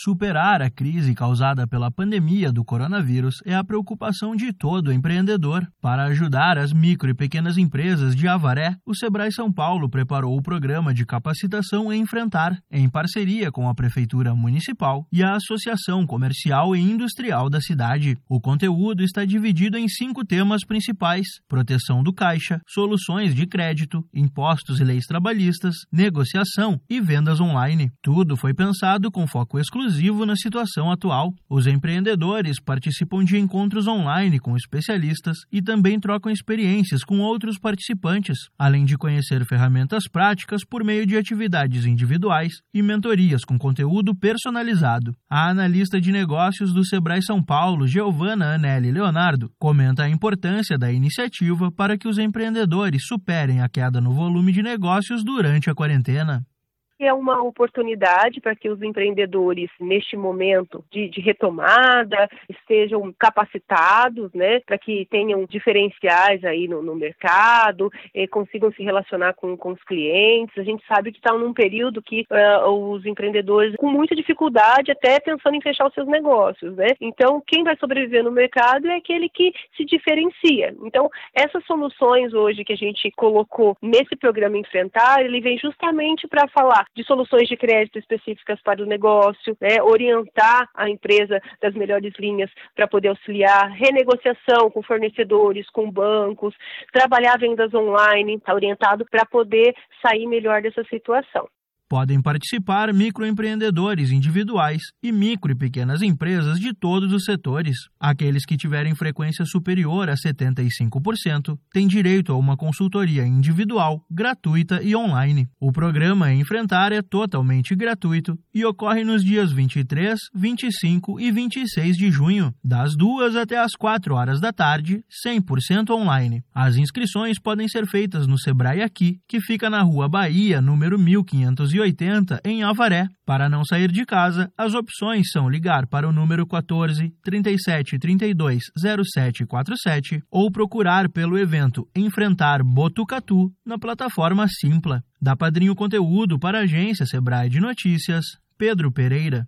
Superar a crise causada pela pandemia do coronavírus é a preocupação de todo empreendedor. Para ajudar as micro e pequenas empresas de Avaré, o Sebrae São Paulo preparou o programa de capacitação Enfrentar, em parceria com a Prefeitura Municipal e a Associação Comercial e Industrial da cidade. O conteúdo está dividido em cinco temas principais: proteção do caixa, soluções de crédito, impostos e leis trabalhistas, negociação e vendas online. Tudo foi pensado com foco exclusivo exclusivo na situação atual. Os empreendedores participam de encontros online com especialistas e também trocam experiências com outros participantes, além de conhecer ferramentas práticas por meio de atividades individuais e mentorias com conteúdo personalizado. A analista de negócios do Sebrae São Paulo, Giovana Anelli Leonardo, comenta a importância da iniciativa para que os empreendedores superem a queda no volume de negócios durante a quarentena é uma oportunidade para que os empreendedores, neste momento de, de retomada, estejam capacitados, né, para que tenham diferenciais aí no, no mercado, eh, consigam se relacionar com, com os clientes. A gente sabe que está num período que uh, os empreendedores com muita dificuldade, até pensando em fechar os seus negócios, né? Então, quem vai sobreviver no mercado é aquele que se diferencia. Então, essas soluções hoje que a gente colocou nesse programa Enfrentar, ele vem justamente para falar de soluções de crédito específicas para o negócio, né, orientar a empresa das melhores linhas para poder auxiliar, renegociação com fornecedores, com bancos, trabalhar vendas online, está orientado para poder sair melhor dessa situação. Podem participar microempreendedores individuais e micro e pequenas empresas de todos os setores. Aqueles que tiverem frequência superior a 75% têm direito a uma consultoria individual, gratuita e online. O programa Enfrentar é totalmente gratuito e ocorre nos dias 23, 25 e 26 de junho, das 2 até as 4 horas da tarde, 100% online. As inscrições podem ser feitas no Sebrae Aqui, que fica na Rua Bahia, número 1500 280 em Avaré. Para não sair de casa, as opções são ligar para o número 14 37 32 0747 ou procurar pelo evento Enfrentar Botucatu na plataforma Simpla. Da Padrinho Conteúdo para a agência Sebrae de Notícias, Pedro Pereira.